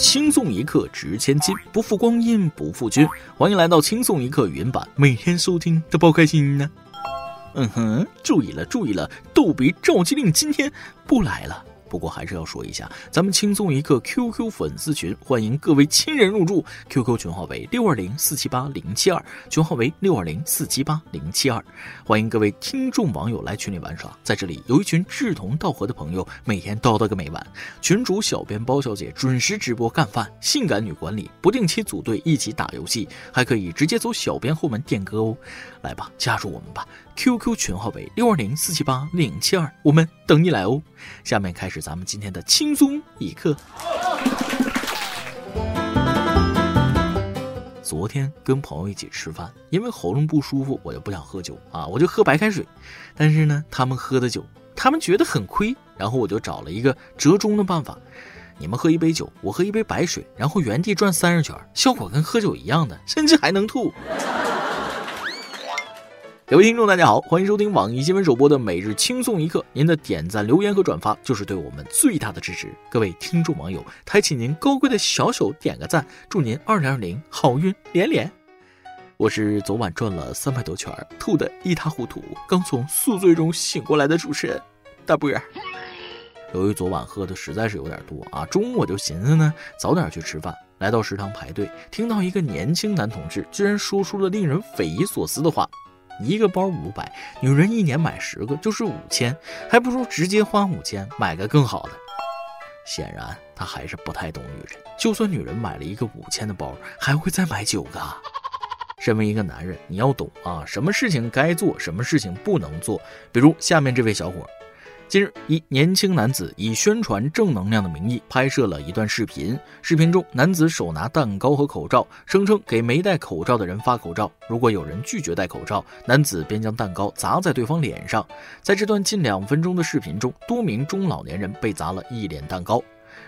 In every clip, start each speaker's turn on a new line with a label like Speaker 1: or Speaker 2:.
Speaker 1: 轻松一刻值千金，不负光阴不负君。欢迎来到轻松一刻云版，每天收听都包开心呢。嗯哼，注意了注意了，逗比赵机令今天不来了。不过还是要说一下，咱们轻松一刻 QQ 粉丝群，欢迎各位亲人入驻。QQ 群号为六二零四七八零七二，群号为六二零四七八零七二。欢迎各位听众网友来群里玩耍，在这里有一群志同道合的朋友，每天叨叨个没完。群主小编包小姐准时直播干饭，性感女管理不定期组队一起打游戏，还可以直接走小编后门点歌哦。来吧，加入我们吧。QQ 群号为六二零四七八零七二，我们等你来哦。下面开始咱们今天的轻松一刻。昨天跟朋友一起吃饭，因为喉咙不舒服，我就不想喝酒啊，我就喝白开水。但是呢，他们喝的酒，他们觉得很亏，然后我就找了一个折中的办法：你们喝一杯酒，我喝一杯白水，然后原地转三十圈，效果跟喝酒一样的，甚至还能吐。各位听众，大家好，欢迎收听网易新闻首播的每日轻松一刻。您的点赞、留言和转发就是对我们最大的支持。各位听众网友，抬起您高贵的小手，点个赞，祝您二零二零好运连连。我是昨晚转了三百多圈，吐得一塌糊涂，刚从宿醉中醒过来的主持人大波儿。由于昨晚喝的实在是有点多啊，中午我就寻思呢，早点去吃饭。来到食堂排队，听到一个年轻男同志居然说出了令人匪夷所思的话。一个包五百，女人一年买十个就是五千，还不如直接花五千买个更好的。显然他还是不太懂女人，就算女人买了一个五千的包，还会再买九个。身为一个男人，你要懂啊，什么事情该做，什么事情不能做。比如下面这位小伙。近日，一年轻男子以宣传正能量的名义拍摄了一段视频。视频中，男子手拿蛋糕和口罩，声称给没戴口罩的人发口罩。如果有人拒绝戴口罩，男子便将蛋糕砸在对方脸上。在这段近两分钟的视频中，多名中老年人被砸了一脸蛋糕。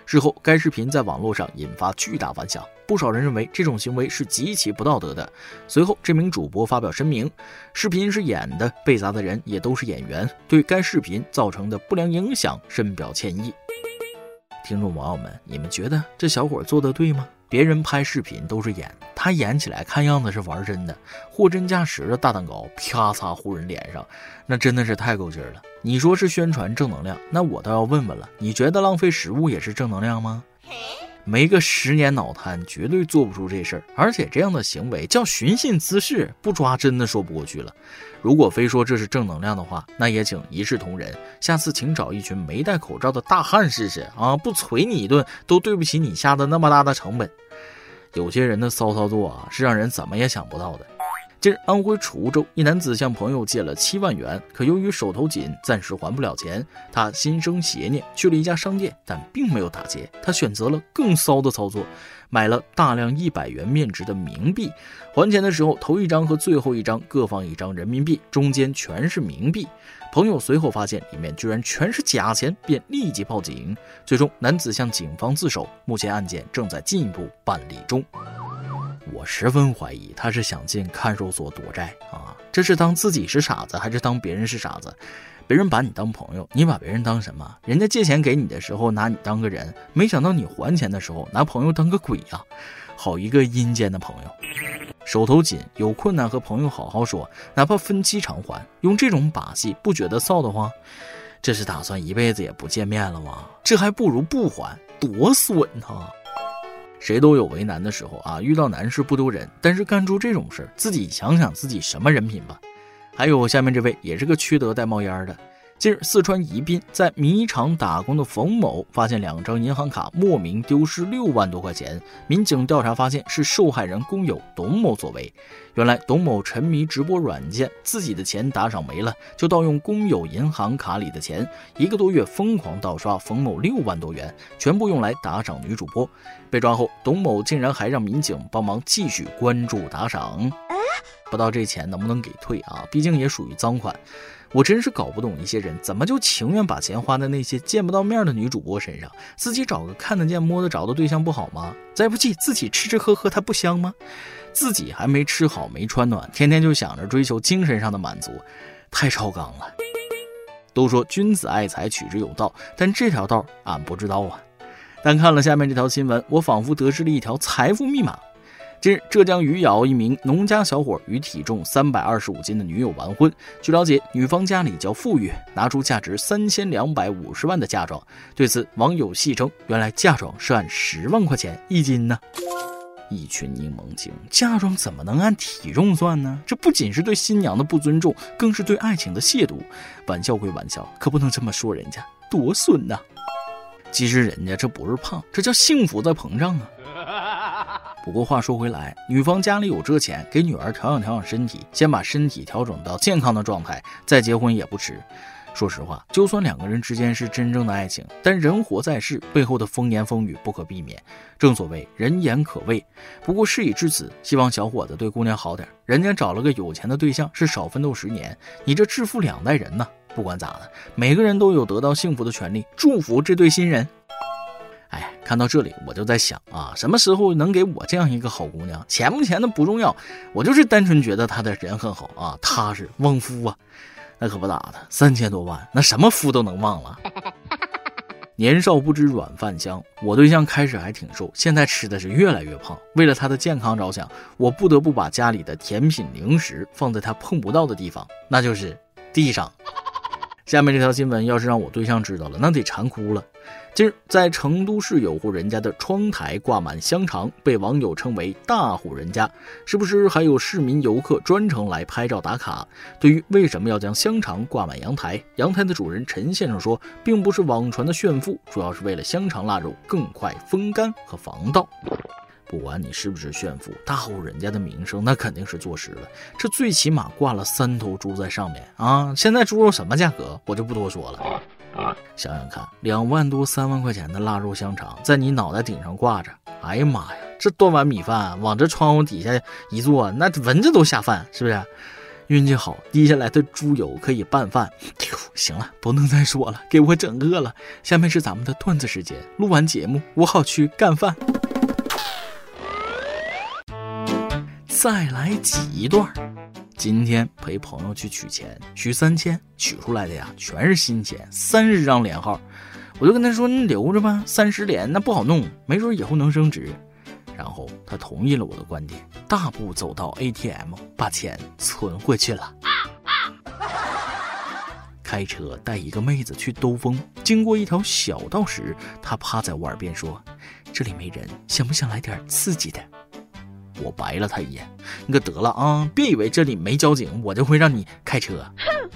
Speaker 1: 事后，该视频在网络上引发巨大反响，不少人认为这种行为是极其不道德的。随后，这名主播发表声明，视频是演的，被砸的人也都是演员，对该视频造成的不良影响深表歉意。听众网友们，你们觉得这小伙做的对吗？别人拍视频都是演，他演起来看样子是玩真的，货真价实的大蛋糕啪嚓糊人脸上，那真的是太够劲儿了。你说是宣传正能量，那我倒要问问了，你觉得浪费食物也是正能量吗？没个十年脑瘫，绝对做不出这事儿。而且这样的行为叫寻衅滋事，不抓真的说不过去了。如果非说这是正能量的话，那也请一视同仁。下次请找一群没戴口罩的大汉试试啊！不锤你一顿，都对不起你下的那么大的成本。有些人的骚操作啊，是让人怎么也想不到的。近日，安徽滁州一男子向朋友借了七万元，可由于手头紧，暂时还不了钱。他心生邪念，去了一家商店，但并没有打劫。他选择了更骚的操作，买了大量一百元面值的冥币。还钱的时候，头一张和最后一张各放一张人民币，中间全是冥币。朋友随后发现里面居然全是假钱，便立即报警。最终，男子向警方自首。目前案件正在进一步办理中。我十分怀疑他是想进看守所躲债啊！这是当自己是傻子，还是当别人是傻子？别人把你当朋友，你把别人当什么？人家借钱给你的时候拿你当个人，没想到你还钱的时候拿朋友当个鬼呀！好一个阴间的朋友！手头紧，有困难和朋友好好说，哪怕分期偿还。用这种把戏，不觉得臊得慌？这是打算一辈子也不见面了吗？这还不如不还，多损啊！谁都有为难的时候啊，遇到难事不丢人，但是干出这种事自己想想自己什么人品吧。还有下面这位也是个缺德带冒烟的。近日，四川宜宾在米厂打工的冯某发现两张银行卡莫名丢失六万多块钱。民警调查发现是受害人工友董某所为。原来，董某沉迷直播软件，自己的钱打赏没了，就盗用工友银行卡里的钱，一个多月疯狂盗刷冯某六万多元，全部用来打赏女主播。被抓后，董某竟然还让民警帮忙继续关注打赏。不知道这钱能不能给退啊？毕竟也属于赃款。我真是搞不懂一些人怎么就情愿把钱花在那些见不到面的女主播身上，自己找个看得见摸得着的对象不好吗？再不济自己吃吃喝喝，它不香吗？自己还没吃好没穿暖，天天就想着追求精神上的满足，太超纲了。都说君子爱财，取之有道，但这条道俺不知道啊。但看了下面这条新闻，我仿佛得知了一条财富密码。近日，浙江余姚一名农家小伙与体重三百二十五斤的女友完婚。据了解，女方家里较富裕，拿出价值三千两百五十万的嫁妆。对此，网友戏称：“原来嫁妆是按十万块钱一斤呢！”一群柠檬精，嫁妆怎么能按体重算呢？这不仅是对新娘的不尊重，更是对爱情的亵渎。玩笑归玩笑，可不能这么说人家，多损呐！其实人家这不是胖，这叫幸福在膨胀啊。不过话说回来，女方家里有这钱，给女儿调养调养身体，先把身体调整到健康的状态，再结婚也不迟。说实话，就算两个人之间是真正的爱情，但人活在世，背后的风言风语不可避免。正所谓人言可畏。不过事已至此，希望小伙子对姑娘好点。人家找了个有钱的对象，是少奋斗十年，你这致富两代人呢？不管咋的，每个人都有得到幸福的权利。祝福这对新人。哎，看到这里我就在想啊，什么时候能给我这样一个好姑娘？钱不钱的不重要，我就是单纯觉得她的人很好啊，踏实，旺夫啊。那可不咋的，三千多万，那什么夫都能忘了。年少不知软饭香，我对象开始还挺瘦，现在吃的是越来越胖。为了他的健康着想，我不得不把家里的甜品零食放在他碰不到的地方，那就是地上。下面这条新闻要是让我对象知道了，那得馋哭了。近日，在成都市有户人家的窗台挂满香肠，被网友称为“大户人家”，是不是还有市民游客专程来拍照打卡？对于为什么要将香肠挂满阳台，阳台的主人陈先生说，并不是网传的炫富，主要是为了香肠腊肉更快风干和防盗。不管你是不是炫富，大户人家的名声那肯定是坐实了。这最起码挂了三头猪在上面啊！现在猪肉什么价格，我就不多说了。啊想想看，两万多、三万块钱的腊肉香肠在你脑袋顶上挂着，哎呀妈呀，这端碗米饭往这窗户底下一坐，那蚊子都下饭，是不是？运气好，滴下来的猪油可以拌饭。行了，不能再说了，给我整饿了。下面是咱们的段子时间，录完节目我好去干饭。再来挤一段。今天陪朋友去取钱，取三千，取出来的呀全是新钱，三十张连号。我就跟他说：“你留着吧，三十连那不好弄，没准以后能升值。”然后他同意了我的观点，大步走到 ATM，把钱存回去了。开车带一个妹子去兜风，经过一条小道时，他趴在我耳边说：“这里没人，想不想来点刺激的？”我白了他一眼，你可得了啊！别以为这里没交警，我就会让你开车。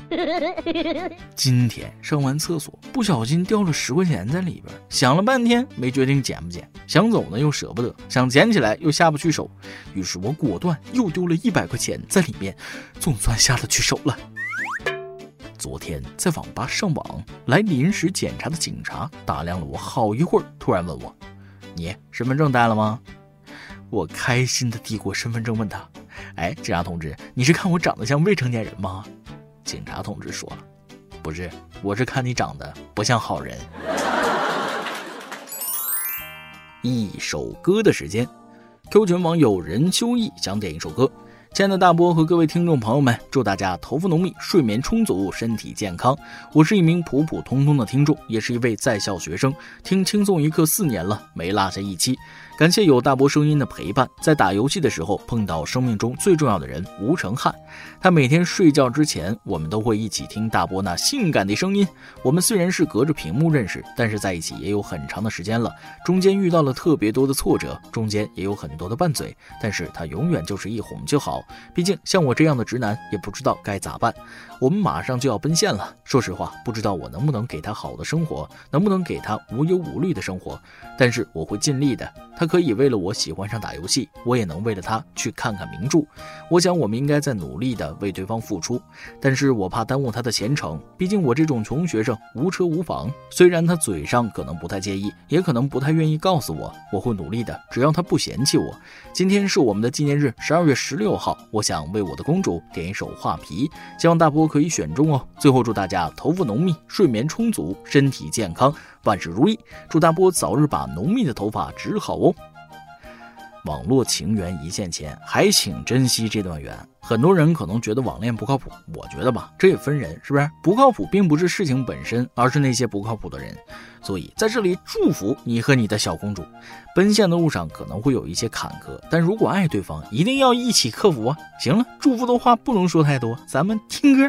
Speaker 1: 今天上完厕所，不小心掉了十块钱在里边，想了半天没决定捡不捡，想走呢又舍不得，想捡起来又下不去手，于是我果断又丢了一百块钱在里面，总算下得去手了。昨天在网吧上网，来临时检查的警察打量了我好一会儿，突然问我：“你身份证带了吗？”我开心的递过身份证，问他：“哎，警察同志，你是看我长得像未成年人吗？”警察同志说：“不是，我是看你长得不像好人。”一首歌的时间，Q 群网友任秋意想点一首歌。亲爱的大波和各位听众朋友们，祝大家头发浓密，睡眠充足，身体健康。我是一名普普通通的听众，也是一位在校学生，听轻松一刻四年了，没落下一期。感谢有大波声音的陪伴，在打游戏的时候碰到生命中最重要的人吴成汉，他每天睡觉之前，我们都会一起听大波那性感的声音。我们虽然是隔着屏幕认识，但是在一起也有很长的时间了，中间遇到了特别多的挫折，中间也有很多的拌嘴，但是他永远就是一哄就好。毕竟像我这样的直男也不知道该咋办。我们马上就要奔现了，说实话，不知道我能不能给他好的生活，能不能给他无忧无虑的生活，但是我会尽力的。他可以为了我喜欢上打游戏，我也能为了他去看看名著。我想我们应该在努力的为对方付出，但是我怕耽误他的前程。毕竟我这种穷学生，无车无房。虽然他嘴上可能不太介意，也可能不太愿意告诉我，我会努力的，只要他不嫌弃我。今天是我们的纪念日，十二月十六号，好我想为我的公主点一首《画皮》，希望大波可以选中哦。最后祝大家头发浓密，睡眠充足，身体健康。万事如意，祝大波早日把浓密的头发植好哦。网络情缘一线牵，还请珍惜这段缘。
Speaker 2: 很多人可能觉得网恋不靠谱，我觉得吧，这也分人，是不是？不靠谱并不是事情本身，而是那些不靠谱的人。所以在这里祝福你和你的小公主，奔现的路上可能会有一些坎坷，但如果爱对方，一定要一起克服啊！行了，祝福的话不能说太多，咱们听歌。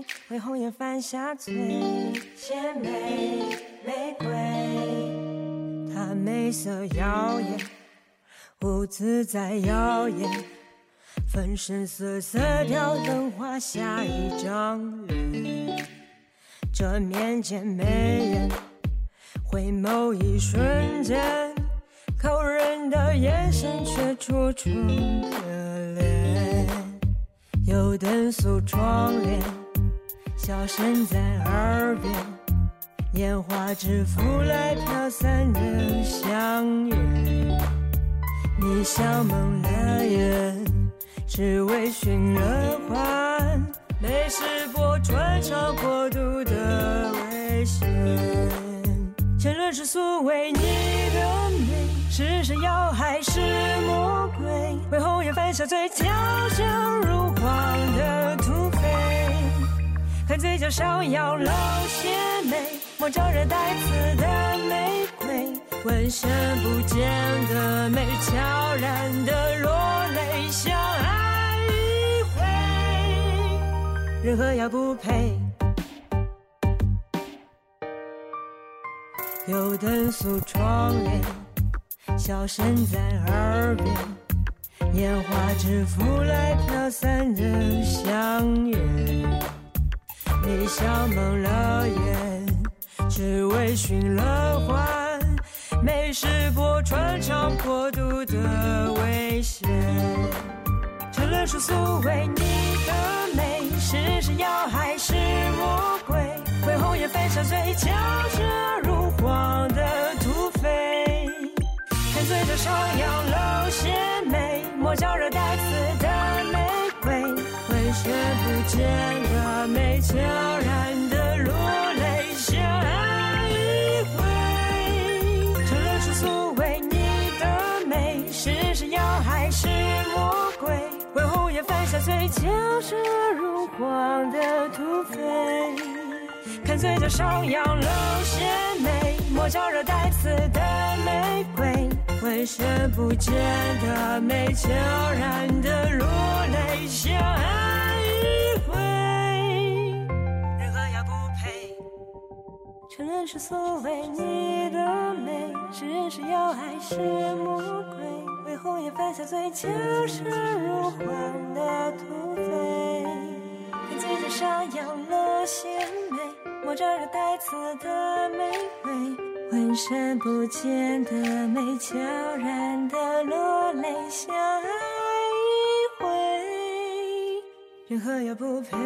Speaker 2: 为红颜犯下罪，献玫玫瑰。她美色妖艳，舞姿在妖艳，粉身碎色调灯花下一张脸。这面前美人，回眸一瞬间，扣人的眼神却楚楚可怜。油灯素窗帘，笑声在耳边，年华之浮来飘散的香烟。你笑蒙了眼，只为寻了欢，美食播穿肠过度的危险。沉沦世俗为你的美，是神药还是魔鬼？为红颜犯下罪，娇羞如。光的土，嘴角上扬露邪魅，莫招惹带刺的玫瑰，闻声不见的美，悄然的落泪，相爱一回，任何药不配。油灯诉窗帘，笑声在耳边。年华之浮来飘散的香烟，你笑蒙了眼，只为寻了欢，没识破穿肠破肚的危险。沉沦世俗为你的美，是神药还是魔鬼？为红颜犯下罪，骄奢如簧的土匪，看嘴角上扬露馅。莫招惹美，悄然的落泪，相爱一回。沉沦世俗为你的美，是神妖还是魔鬼？为红颜犯下罪，骄奢如簧的土匪。看嘴角上扬露邪魅，莫招惹带刺的玫瑰。闻声不见的美，悄然的落泪，相爱一回承认是所谓你的美，是人是妖还是魔鬼？为红颜犯下罪，就是如荒的土匪。看嘴角上扬了邪魅，莫招惹带刺的玫瑰。闻声不见的美，悄然的落泪，相爱一回，任何也不配。